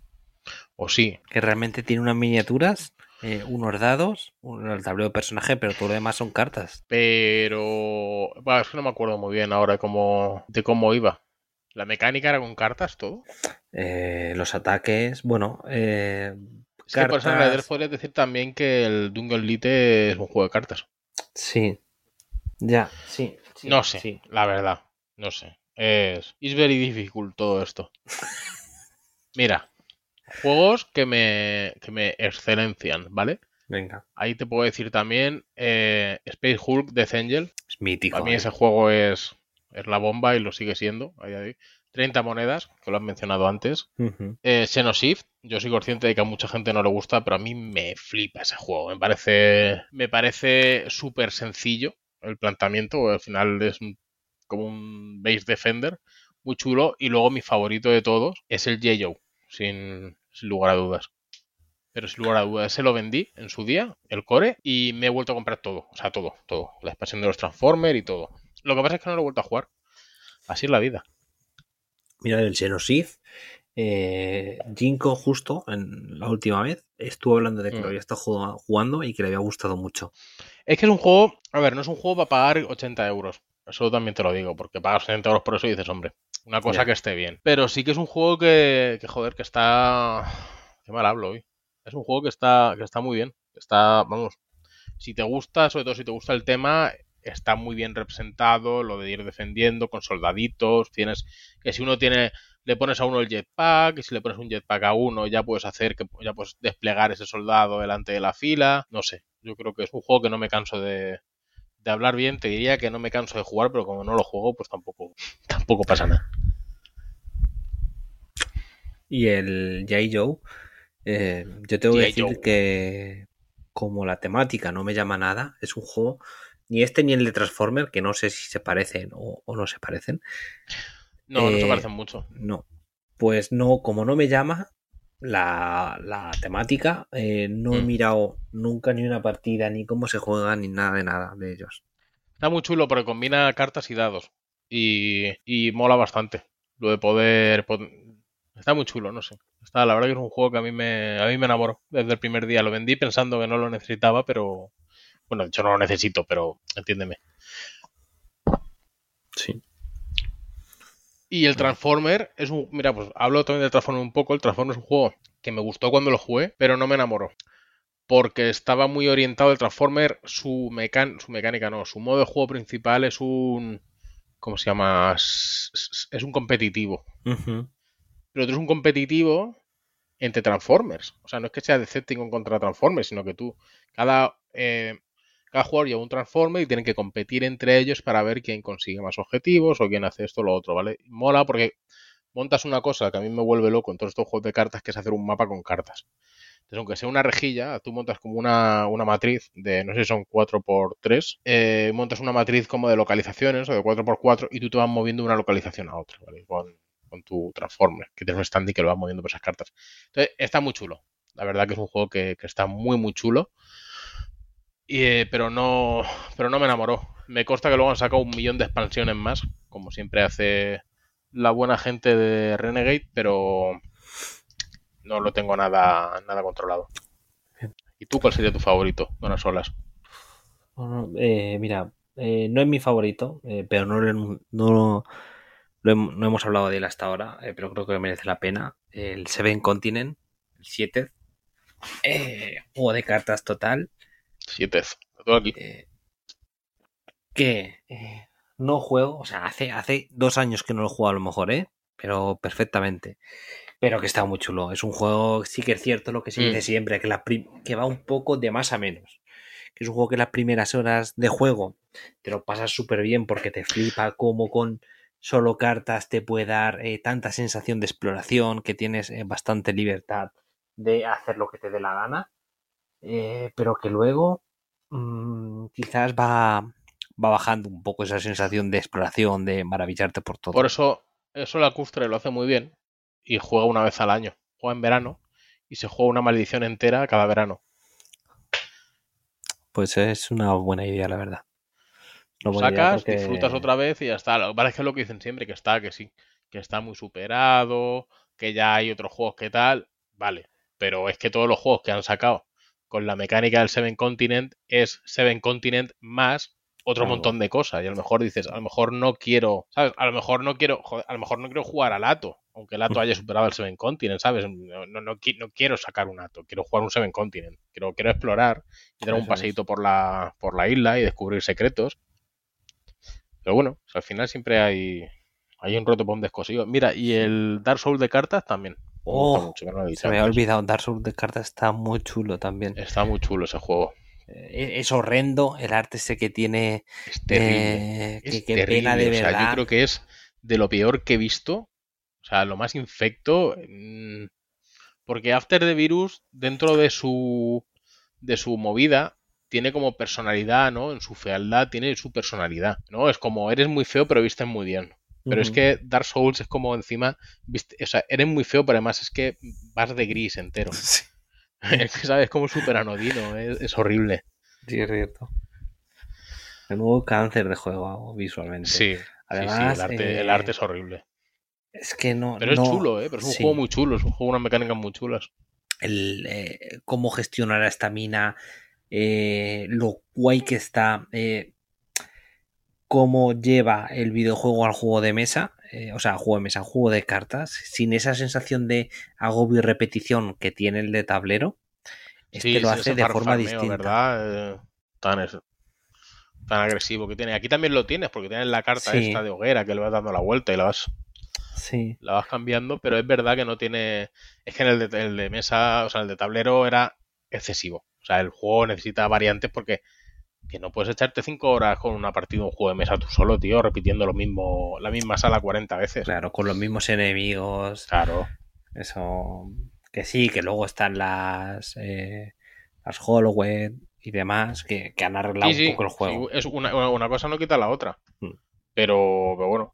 ¿O sí? Que realmente tiene unas miniaturas, eh, unos dados, un, el tablero de personaje, pero todo lo demás son cartas. Pero... Bueno, es que no me acuerdo muy bien ahora cómo, de cómo iba. ¿La mecánica era con cartas todo? Eh, los ataques, bueno. Eh, es que por eso en podrías decir también que el Dungeon Elite es un juego de cartas. Sí. Ya, sí. no sé, la verdad. No sé. Es. Es very difficult todo esto. Mira. Juegos que me, que me excelencian, ¿vale? Venga. Ahí te puedo decir también eh, Space Hulk de Angel. Es mítico. A mí ese juego es es la bomba y lo sigue siendo. 30 monedas, que lo han mencionado antes. Uh Xenoshift, yo soy consciente de que a mucha gente no le gusta, pero a mí me flipa ese juego. Me parece, me parece súper sencillo el planteamiento. Al final es como un base defender, muy chulo. Y luego mi favorito de todos es el J.O., sin, sin lugar a dudas pero sin lugar a dudas, ese lo vendí en su día, el core, y me he vuelto a comprar todo, o sea, todo, todo, la expansión de los Transformers y todo. Lo que pasa es que no lo he vuelto a jugar. Así es la vida. Mira, el Xenosith, eh, Jinko justo en la última vez estuvo hablando de que lo mm. había estado jugando y que le había gustado mucho. Es que es un juego, a ver, no es un juego para pagar 80 euros. Eso también te lo digo, porque pagas 80 euros por eso y dices, hombre, una cosa que esté bien. Pero sí que es un juego que, que, joder, que está... Qué mal hablo hoy. Es un juego que está, que está muy bien. Está, vamos, si te gusta, sobre todo si te gusta el tema, está muy bien representado, lo de ir defendiendo con soldaditos, tienes que si uno tiene, le pones a uno el jetpack, y si le pones un jetpack a uno ya puedes hacer que ya puedes desplegar ese soldado delante de la fila, no sé, yo creo que es un juego que no me canso de, de hablar bien, te diría que no me canso de jugar, pero como no lo juego, pues tampoco, tampoco pasa nada. Y el J. Joe, eh, yo tengo que decir que como la temática no me llama nada, es un juego ni este ni el de Transformer, que no sé si se parecen o, no se parecen. No, no se eh, parecen mucho. No. Pues no, como no me llama la, temática, eh, no he mm. mirado nunca ni una partida, ni cómo se juega, ni nada de nada de ellos. Está muy chulo porque combina cartas y dados. Y, y mola bastante. Lo de poder, Está muy chulo, no sé. Está, la verdad que es un juego que a mí me, a mí me enamoró desde el primer día. Lo vendí pensando que no lo necesitaba, pero, bueno, de hecho no lo necesito, pero entiéndeme. Sí. Y el Transformer es un. Mira, pues hablo también del Transformer un poco. El Transformer es un juego que me gustó cuando lo jugué, pero no me enamoró. Porque estaba muy orientado el Transformer. Su, su mecánica, no. Su modo de juego principal es un. ¿Cómo se llama? Es un competitivo. Pero otro es un competitivo entre Transformers. O sea, no es que sea Decepticon contra Transformers, sino que tú. Cada. Eh, cada jugador lleva un Transformer y tienen que competir entre ellos para ver quién consigue más objetivos o quién hace esto o lo otro, ¿vale? Mola porque montas una cosa que a mí me vuelve loco en todos estos juegos de cartas, que es hacer un mapa con cartas. Entonces, aunque sea una rejilla, tú montas como una, matriz de, no sé si son 4x3, eh, montas una matriz como de localizaciones o de 4x4 y tú te vas moviendo de una localización a otra, ¿vale? Con, tu Transformer, que tienes un stand y que lo vas moviendo por esas cartas. Entonces, está muy chulo. La verdad que es un juego que, que está muy, muy chulo. Eh, pero no pero no me enamoró. Me consta que luego han sacado un millón de expansiones más, como siempre hace la buena gente de Renegade, pero no lo tengo nada, nada controlado. ¿Y tú cuál sería tu favorito, Donas Solas? Eh, mira, eh, no es mi favorito, eh, pero no, no, no, hemos hablado de él hasta ahora, pero creo que merece la pena. El Seven Continent, el 7, juego de cartas total. 7, todo aquí. que no juego, o sea, hace, hace dos años que no lo juego a lo mejor, ¿eh? Pero perfectamente. Pero que está muy chulo. Es un juego, sí que es cierto lo que se dice mm. siempre, que, la que va un poco de más a menos. Que es un juego que las primeras horas de juego te lo pasas súper bien porque te flipa como con solo cartas te puede dar eh, tanta sensación de exploración, que tienes eh, bastante libertad de hacer lo que te dé la gana. Eh, pero que luego mm, quizás va, va bajando un poco esa sensación de exploración, de maravillarte por todo. Por eso, eso la Custre lo hace muy bien y juega una vez al año. Juega en verano y se juega una maldición entera cada verano. Pues es una buena idea, la verdad. Lo sacas, disfrutas otra vez y ya está. Lo que pasa es que es lo que dicen siempre, que está, que sí, que está muy superado, que ya hay otros juegos que tal, vale. Pero es que todos los juegos que han sacado con la mecánica del Seven Continent es Seven Continent más otro montón de cosas. Y a lo mejor dices, a lo mejor no quiero, ¿sabes? A lo mejor no quiero, a lo mejor no quiero jugar al Ato, aunque el Ato haya superado el Seven Continent, ¿sabes? No, no, no, quiero sacar un Ato, quiero jugar un Seven Continent. Quiero, quiero explorar y dar un paseíto por la, por la isla y descubrir secretos. Pero bueno, al final siempre hay, hay un roto por un descosido. Mira, y el Dark Souls de cartas también. Oh, se me ha olvidado, Dark Souls de cartas está muy chulo también. Está muy chulo ese juego. Eh, es horrendo el arte ese que tiene. Es terrible. Eh, qué pena de verdad. yo creo que es de lo peor que he visto. O sea, lo más infecto. Mm, porque After the Virus, dentro de su. de su movida, tiene como personalidad, ¿no? En su fealdad tiene su personalidad, ¿no? Es como eres muy feo, pero viste muy bien. Pero es que Dark Souls es como encima, o sea, eres muy feo, pero además es que vas de gris entero. Sí. es que sabes como súper anodino, es, horrible. Sí, es cierto. El nuevo cáncer de juego visualmente. Sí, Además, el, arte, es horrible. Es que no. Pero es chulo, ¿eh? Pero es un juego muy chulo, es un juego, unas mecánicas muy chulas. El, eh, cómo gestionar a esta mina, eh, lo guay que está, eh, cómo lleva el videojuego al juego de mesa, eh, o sea, juego de mesa, juego de cartas, sin esa sensación de agobio y repetición que tiene el de tablero, es que lo hace de forma distinta. ¿verdad? Eh, tan, tan agresivo que tiene. Aquí también lo tienes, porque tienes la carta esta de hoguera que le vas dando la vuelta y la vas. Sí. La vas cambiando, pero es verdad que no tiene. Es que en el de, el de mesa, o sea, el de tablero era excesivo. O sea, el juego necesita variantes porque que no puedes echarte cinco horas con una partida un juego de mesa tú solo, tío, repitiendo lo mismo, la misma sala 40 veces. Claro, con los mismos enemigos. Claro. Eso. Que sí, que luego están las. Eh, las Holloway y demás, que, han arreglado un poco el juego. es una, cosa no quita la otra. Hmm. Pero, pero bueno.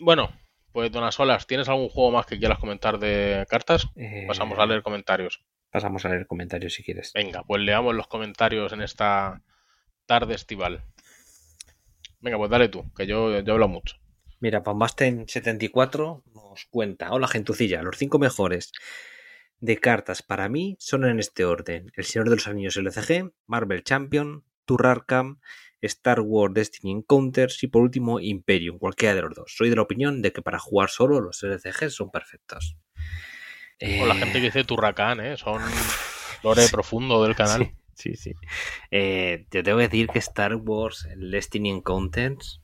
Bueno, pues Donas Solas, ¿tienes algún juego más que quieras comentar de cartas? Eh, pasamos a leer comentarios. Pasamos a leer comentarios si quieres. Venga, pues leamos los comentarios en esta tarde estival. Venga, pues dale tú, que yo, yo hablo mucho. Mira, Pambasten74 nos cuenta. Hola, gentucilla. Los cinco mejores de cartas para mí son en este orden: El Señor de los Anillos LCG, Marvel Champion, Turrarcam, Star Wars Destiny Encounters y por último Imperium, cualquiera de los dos. Soy de la opinión de que para jugar solo los LCG son perfectos. O la gente que dice Turracan, ¿eh? son lore profundo del canal. Sí, sí. Eh, te tengo que decir que Star Wars el Destiny Encounters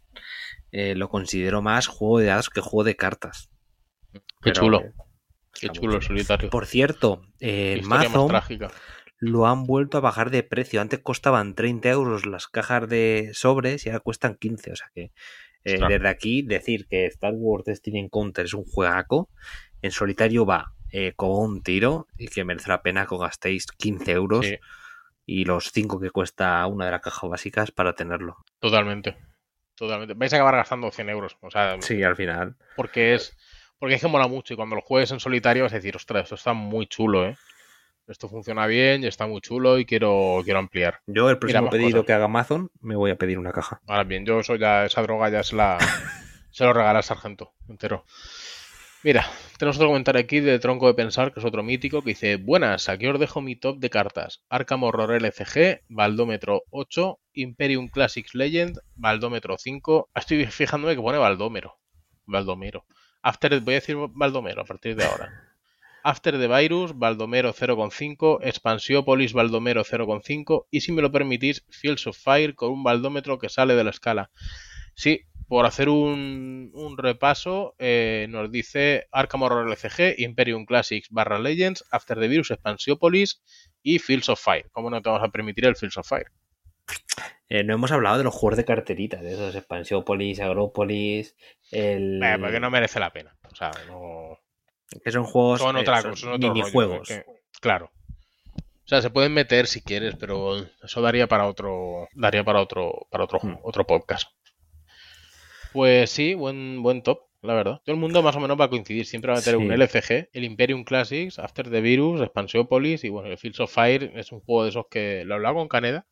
eh, lo considero más juego de dados que juego de cartas. Qué chulo. Qué chulo el solitario. Por cierto, el mazo lo han vuelto a bajar de precio. Antes costaban 30 euros las cajas de sobres y ahora cuestan 15. O sea que eh, desde aquí decir que Star Wars Destiny Encounter es un juegaco. En solitario va eh, como un tiro y que merece la pena que gastéis 15 euros y los 5 que cuesta una de las cajas básicas para tenerlo. Totalmente. Totalmente. Vais a acabar gastando 100 euros. O sea, sí, al final. Porque es. Porque es que mola mucho y cuando lo juegues en solitario vas a decir, ostras, esto está muy chulo, ¿eh? Esto funciona bien y está muy chulo y quiero, quiero ampliar. Yo el próximo pedido que haga Amazon me voy a pedir una caja. Ahora bien, yo eso ya, esa droga ya es la, Se lo regala al sargento entero. Mira, tenemos otro comentario aquí de Tronco de Pensar, que es otro mítico, que dice: Buenas, aquí os dejo mi top de cartas. Arkham Horror LCG, Baldómetro 8, Imperium Classics Legend, Baldómetro 5. Estoy fijándome que pone Baldómero. Baldomero. After, voy a decir Baldomero a partir de ahora. After the Virus, Baldomero 0,5, Expansiópolis, Baldomero 0,5 y si me lo permitís, Fields of Fire con un baldómetro que sale de la escala. Sí, por hacer un, repaso, eh, nos dice Arkham Horror LCG, Imperium Classics barra Legends, After the Virus, Expansiopolis y Fields of Fire. ¿Cómo no te vamos a permitir el Fields of Fire? Eh, no hemos hablado de los juegos de carterita, de esos Expansiopolis, Agropolis, el... Eh, porque no merece la pena. O sea, no... Que son juegos... Son, otra, son, minijuegos. claro. O sea, se pueden meter si quieres, pero eso daría para otro, daría para otro, para otro, hmm. otro podcast. Pues sí, buen, buen top, la verdad. Todo el mundo más o menos va a coincidir. Siempre va a meter un LCG, el Imperium Classics, After the Virus, Expansiopolis y bueno, el Fields of Fire es un juego de esos que lo hablaba con Caneda,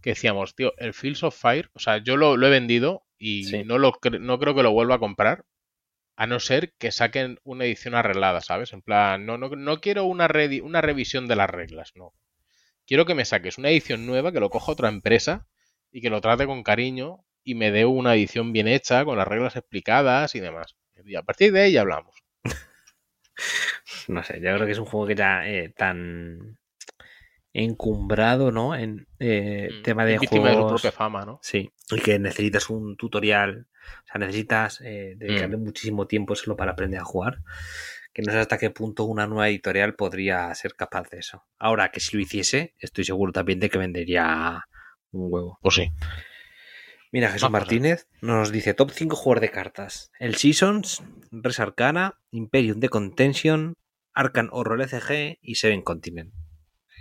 que decíamos, tío, el Fields of Fire, o sea, yo lo, he vendido y no, lo, no creo que lo vuelva a comprar, a no ser que saquen una edición arreglada, ¿sabes? En plan, no, no, no quiero una, una revisión de las reglas, no. Quiero que me saques una edición nueva, que lo coja otra empresa y que lo trate con cariño y me dé una edición bien hecha, con las reglas explicadas y demás. Y a partir de ahí ya hablamos. no sé, yo creo que es un juego que ya eh, tan encumbrado, ¿no? En eh, mm, tema de juegos. de propia fama, ¿no? Sí. Y que necesitas un tutorial. O sea, necesitas eh, dedicarle mm. muchísimo tiempo solo para aprender a jugar. Que no sé hasta qué punto una nueva editorial podría ser capaz de eso. Ahora que si lo hiciese, estoy seguro también de que vendería un huevo. Pues sí. Mira, Jesús Martínez nos dice top 5 jugadores de cartas. El Seasons, Res Arcana, Imperium de Contention, Arcan Horror LCG y Seven Continent.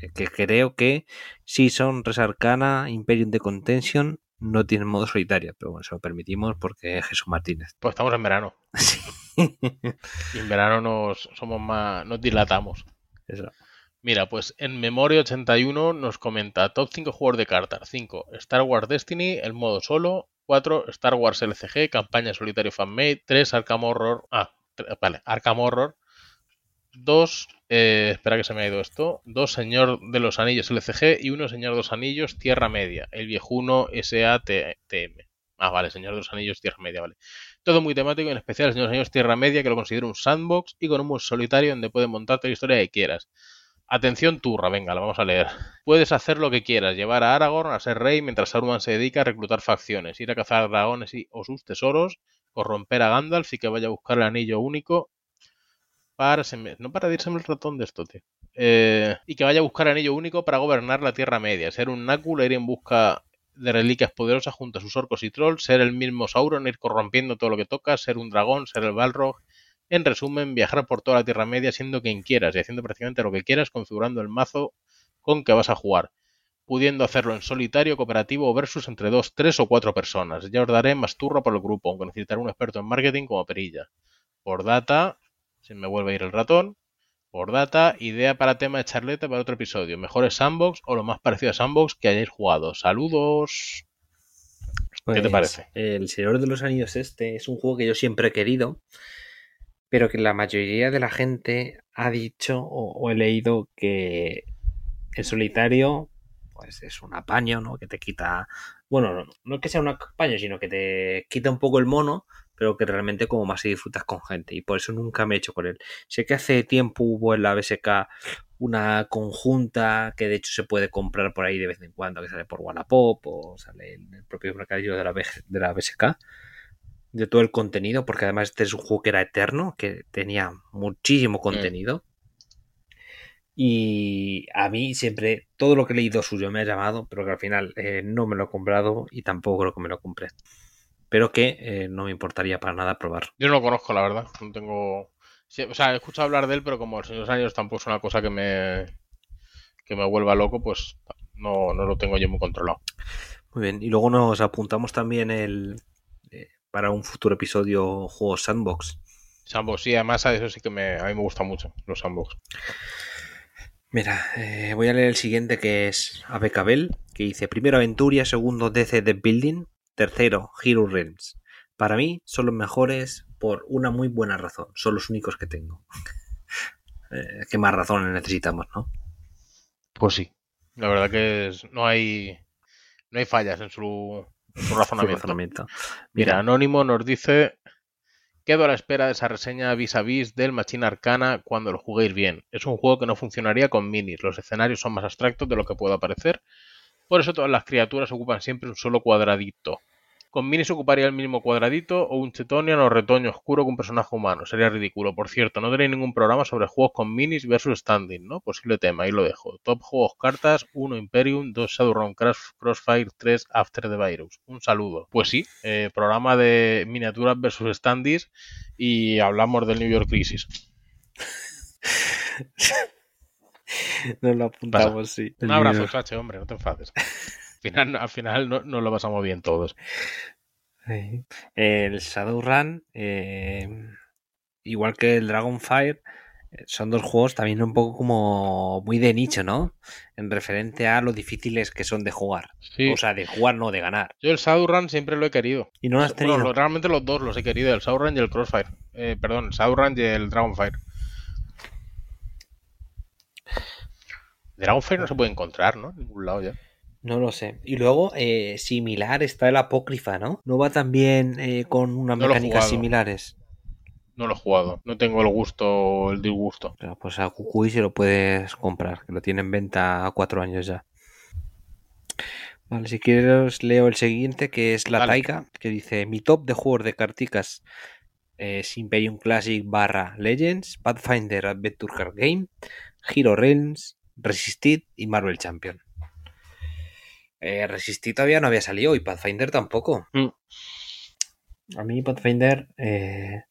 Eh, que creo que Season, Res Arcana, Imperium de Contention no tienen modo solitario, pero bueno, se lo permitimos porque es Jesús Martínez. Pues estamos en verano. Sí. y en verano nos somos más, nos dilatamos. Eso. Mira, pues en Memoria 81 nos comenta Top 5 juegos de cartas. 5. Star Wars Destiny, el modo solo. 4. Star Wars LCG, campaña solitario fanmade. 3. Arkham Horror. Ah, vale, Arkham Horror. 2. Eh, espera que se me ha ido esto. 2. Señor de los Anillos LCG. Y 1. Señor de los Anillos Tierra Media. El viejuno SATM. Ah, vale, Señor de los Anillos Tierra Media, vale. Todo muy temático, en especial Señor de los Anillos Tierra Media, que lo considero un sandbox y con un modo solitario donde puedes montarte la historia que quieras. Atención turra, venga, la vamos a leer. Puedes hacer lo que quieras, llevar a Aragorn a ser rey mientras Saruman se dedica a reclutar facciones, ir a cazar dragones y, o sus tesoros, corromper a Gandalf y que vaya a buscar el anillo único para... no para irse el ratón de esto. Eh, y que vaya a buscar el anillo único para gobernar la Tierra Media, ser un Nácula, ir en busca de reliquias poderosas junto a sus orcos y trolls, ser el mismo Sauron, ir corrompiendo todo lo que toca, ser un dragón, ser el Balrog, en resumen, viajar por toda la Tierra Media siendo quien quieras y haciendo prácticamente lo que quieras, configurando el mazo con que vas a jugar, pudiendo hacerlo en solitario, cooperativo o versus entre dos, tres o cuatro personas. Ya os daré más turra por el grupo, aunque necesitaré un experto en marketing como perilla. Por data, si me vuelve a ir el ratón, por data, idea para tema de charleta para otro episodio. Mejores sandbox o lo más parecido a sandbox que hayáis jugado. Saludos. ¿Qué te pues, parece? El Señor de los Anillos este es un juego que yo siempre he querido pero que la mayoría de la gente ha dicho o, he leído que el solitario pues es un apaño, ¿no? Que te quita, bueno, no, no, que sea un apaño, sino que te quita un poco el mono, pero que realmente como más se disfrutas con gente y por eso nunca me he hecho con él. Sé que hace tiempo hubo en la BSK una conjunta que de hecho se puede comprar por ahí de vez en cuando, que sale por Wallapop o sale en el propio mercadillo de la, de la BSK de todo el contenido, porque además este es un juego que era eterno, que tenía muchísimo mm. contenido. Y a mí siempre todo lo que he leído suyo me ha llamado, pero que al final eh, no me lo he comprado y tampoco creo que me lo compré. Pero que eh, no me importaría para nada probar. Yo no lo conozco, la verdad. No tengo. o sea, he escuchado hablar de él, pero como el Señor Años tampoco es una cosa que me que me vuelva loco, pues no, no lo tengo yo muy controlado. Muy bien. Y luego nos apuntamos también el, para un futuro episodio juego sandbox. Sandbox, sí, además a eso sí que me, a mí me gusta mucho, los sandbox. Mira, eh, voy a leer el siguiente que es Abecabel, que dice primero Aventuria, segundo DC The Building, tercero Hero Realms, Para mí son los mejores por una muy buena razón. Son los únicos que tengo. eh, ¿Qué más razones necesitamos, no? Pues sí. La verdad que es- no hay no hay fallas en su, su razonamiento. razonamiento. Mira, Mira, Anónimo nos dice Quedo a la espera de esa reseña vis a vis del Machine Arcana cuando lo juguéis bien. Es un juego que no funcionaría con minis. Los escenarios son más abstractos de lo que pueda parecer. Por eso todas las criaturas ocupan siempre un solo cuadradito. Con minis ocuparía el mismo cuadradito o un chetonian o retoño oscuro con un personaje humano. Sería ridículo. Por cierto, no tenéis ningún programa sobre juegos con minis versus standing, ¿no? Posible tema, ahí lo dejo. Top juegos cartas, 1 Imperium, 2 Shadowrun Crash- Crossfire, 3 After the Virus. Un saludo. Pues sí, eh, programa de miniaturas versus standees y hablamos del New York Crisis. nos lo apuntamos, sí. Un abrazo, chache, hombre, no te enfades. Al final, al final no, no lo pasamos bien todos. Sí. El Shadowrun, eh, igual que el Dragonfire, eh, son dos juegos también un poco como muy de nicho, ¿no? En referente a lo difíciles que son de jugar. Sí. O sea, de jugar, no de ganar. Yo el Shadowrun siempre lo he querido. Y no lo has tenido. realmente los dos los he querido, el Shadowrun y el Crossfire. Eh, perdón, el Shadowrun y el Dragonfire. Dragonfire no se puede encontrar, ¿no? En ningún lado ya. No lo sé. Y luego, eh, similar está el Apócrifa, ¿no? ¿No va también eh, con unas No mecánicas similares? No lo he jugado. No tengo el gusto o el disgusto. Claro, pues a Cucuy se lo puedes comprar, que lo tiene en venta a cuatro años ya. Vale, si quieres leo el siguiente, que es la Dale. Taika, que dice mi top de juegos de carticas es Imperium Classic barra Legends, Pathfinder Adventure Card Game, Hero Realms, Resistid y Marvel Champion. Eh, Resistid todavía no había salido y Pathfinder tampoco. Mm. A mí Pathfinder eh,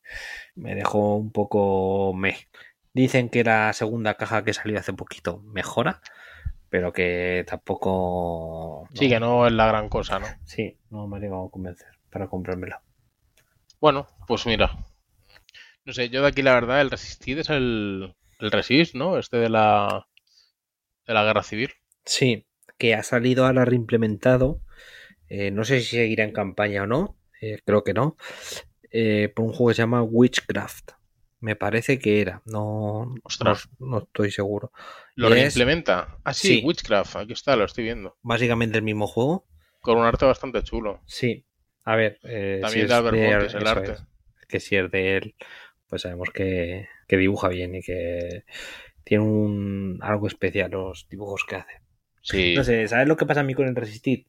me dejó un poco meh. Dicen que la segunda caja que salió hace poquito mejora, pero que tampoco... Sí, que no es la gran cosa, ¿no? Sí, no me ha llegado a convencer para comprármelo. Bueno, pues mira. No sé, yo de aquí la verdad, el Resistid es el, el Resist, ¿no? Este de la, de la guerra civil. Sí, que ha salido ahora reimplementado. eh, no sé si seguirá en campaña o no. eh, creo que no. eh, por un juego que se llama Witchcraft. Me parece que era. No, Ostras. no estoy seguro. ¿Lo es- reimplementa? Ah, sí, Sí. Witchcraft, aquí está, lo estoy viendo. Básicamente el mismo juego. Con un arte bastante chulo. Sí. A ver. También si de Montes, el arte. es. que si es de él, pues sabemos que, que dibuja bien y que tiene un algo especial los dibujos que hace. Sí. No sé, ¿sabes lo que pasa a mí con el Resistir?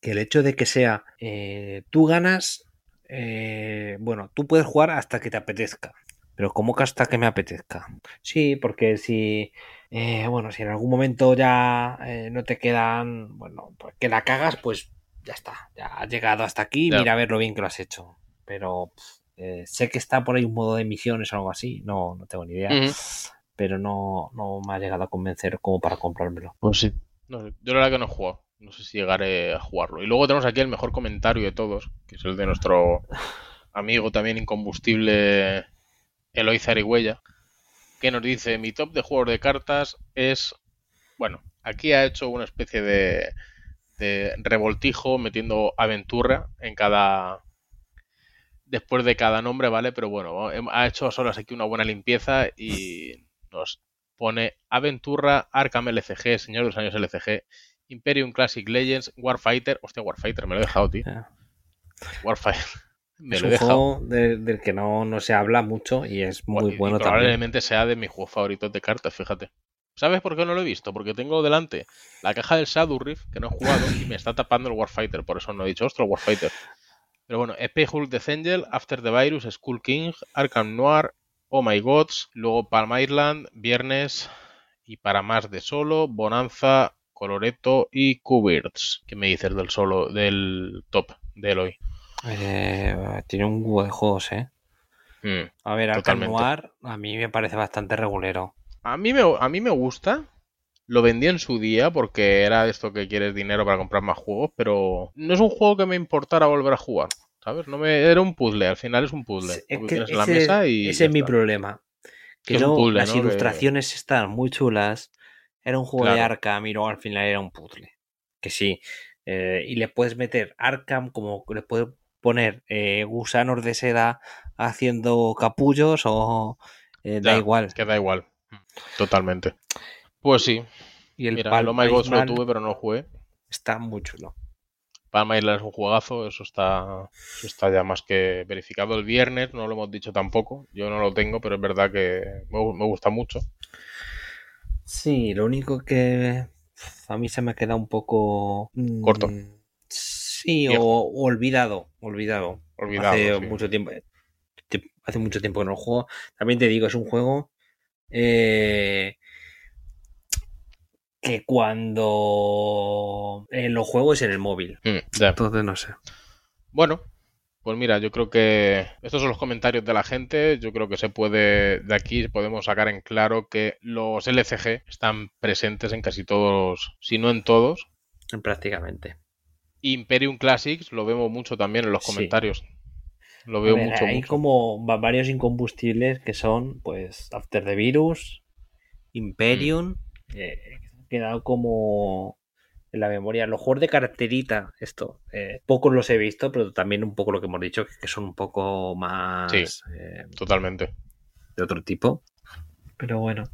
Que el hecho de que sea eh, tú ganas, eh, bueno, tú puedes jugar hasta que te apetezca. Pero ¿cómo que hasta que me apetezca? Sí, porque si, eh, bueno, si en algún momento ya eh, no te quedan, bueno, pues que la cagas, pues ya está, ya has llegado hasta aquí, Ya. mira a ver lo bien que lo has hecho. Pero pff, eh, sé que está por ahí un modo de misiones o algo así, no, no tengo ni idea. Pero no, no me ha llegado a convencer como para comprármelo. Pues sí. No sé, yo la verdad que no he jugado. No sé si llegaré a jugarlo. Y luego tenemos aquí el mejor comentario de todos, que es el de nuestro amigo también incombustible Eloy Zarigüeya, que nos dice, mi top de juegos de cartas es, bueno, aquí ha hecho una especie de, de revoltijo metiendo aventura en cada... Después de cada nombre, ¿vale? Pero bueno, ha hecho a solas aquí una buena limpieza y nos pone Aventura, Arkham LCG, Señor de los Años LCG, Imperium Classic Legends, Warfighter. Hostia, Warfighter, me lo he dejado, tío. Ya. Warfighter. Me es lo he un dejado. juego de- del que no, no se habla mucho y es muy Y- y bueno también. probablemente sea de mis juegos favoritos de cartas, fíjate. ¿Sabes por qué no lo he visto? Porque tengo delante la caja del Shadow Rift, que no he jugado, y me está tapando el Warfighter. Por eso no he dicho, ostras, Warfighter. Pero bueno, Epic Hulk Death Angel, After the Virus, Skull King, Arkham Noir, Oh My Gods, luego Palm Island, Viernes, y para más de solo, Bonanza, Coloreto y Cubirds. ¿Qué me dices del solo, del top de Eloy? Eh, tiene un huevo de juegos, ¿eh? Mm. A ver, Arkham. Noir a mí me parece bastante regulero. A mí, me, a mí me gusta. Lo vendí en su día porque era esto que quieres dinero para comprar más juegos, pero no es un juego que me importara volver a jugar. ¿Sabes? No me, era un puzzle, al final es un puzzle. Es que en la ese, mesa y ese es mi problema. Que Es no, puzzle, las ¿no? Que- ilustraciones están muy chulas. Era un juego de. Arkham y luego al final era un puzzle. Que sí. eh, y le puedes meter Arkham como le puedes poner eh, gusanos de seda haciendo capullos o eh, da igual. Es que da igual. Totalmente. Pues sí. Y el Mira, lo My Gods lo tuve, pero no lo jugué. Está muy chulo. Palma Island es un juegazo, eso está, eso está ya más que verificado. El viernes, no lo hemos dicho tampoco, yo no lo tengo, pero es verdad que me, me gusta mucho. Sí, lo único que a mí se me queda un poco... Corto. mm, Sí, o, o olvidado, olvidado. Olvidado, Hace sí. mucho tiempo. te- Hace mucho tiempo que no lo juego. También te digo, es un juego eh, que cuando eh, lo juego es en el móvil. Mm, ya. Entonces no sé. Bueno, pues mira, yo creo que estos son los comentarios de la gente. Yo creo que se puede, de aquí podemos sacar en claro que los LCG están presentes en casi todos, si no en todos. Prácticamente. Imperium Classics lo vemos mucho también en los Sí. comentarios. Lo veo ver, mucho, hay mucho. como va- varios incombustibles que son, pues, After the Virus, Imperium, Mm. eh, quedado como en la memoria. Los juegos de carterita, esto, eh, pocos los he visto, pero también un poco lo que hemos dicho, que, son un poco más Sí. eh, Totalmente, de otro tipo. Pero bueno,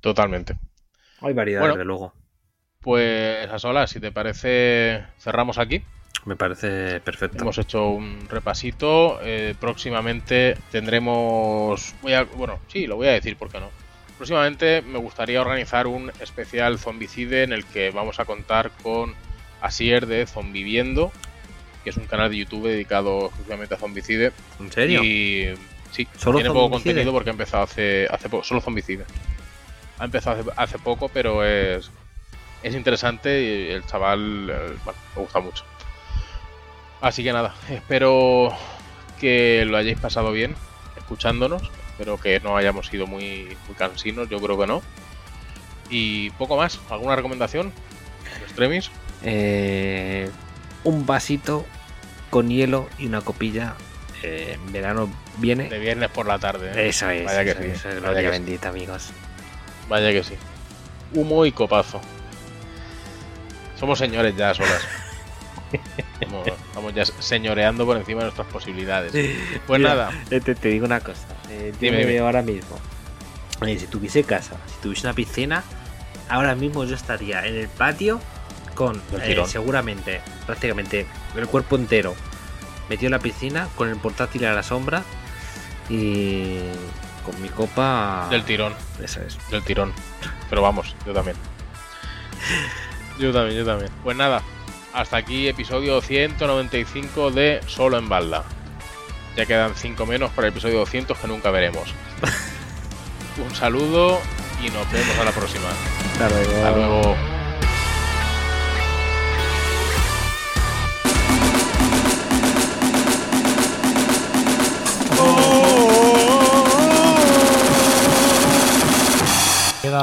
totalmente. hay variedad, Bueno. desde luego. Pues a solas, si te parece, cerramos aquí. Me parece perfecto. Hemos hecho un repasito. eh, próximamente tendremos. Voy a, bueno, sí, lo voy a decir, ¿por qué no? Próximamente me gustaría organizar un especial Zombicide en el que vamos a contar con Asier de Zombiviendo, que es un canal de YouTube dedicado exclusivamente a Zombicide. ¿En serio? Y sí, ¿Solo tiene poco Zombicide? contenido porque ha empezado hace, hace poco, solo Zombicide. Ha empezado hace, hace poco, pero es, es interesante y el chaval eh, bueno, me gusta mucho. Así que nada, espero que lo hayáis pasado bien escuchándonos. Espero que no hayamos sido muy, muy cansinos, yo creo que no. Y poco más, ¿alguna recomendación? Extremis. Eh, un vasito con hielo y una copilla. eh, en verano viene. De viernes por la tarde. ¿eh? Eso es, Vaya que sí, es, eso es vaya que sí. bendita, amigos. Vaya que sí. Humo y copazo. Somos señores ya solas. Estamos, estamos ya señoreando por encima de nuestras posibilidades. Pues Mira, nada, eh, Te, te digo una cosa. Eh, Dime, ahora mismo. eh, si tuviese casa, si tuviese una piscina, ahora mismo yo estaría en el patio con eh, seguramente, prácticamente el cuerpo entero metido en la piscina, con el portátil a la sombra y con mi copa. del tirón, Eso es. del tirón. Pero vamos, yo también. Yo también, yo también. Pues nada, hasta aquí episodio 195 de Solo en Balda. Ya quedan 5 menos para el episodio 200 que nunca veremos. Un saludo y nos vemos a la próxima. Hasta luego. Hasta luego.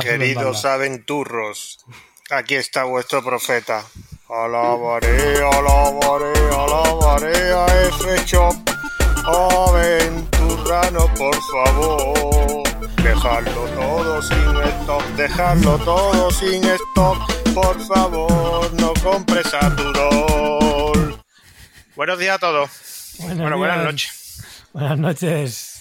Queridos aventurros, aquí está vuestro profeta. Alabaré, alabaré, alabaré a F Shop. Aventurrano, por favor. Dejadlo todo sin stock, dejadlo todo sin stock. Por favor, no compres a Tudor. Buenos días a todos. Buenos bueno, buenas noches. Buenas noches.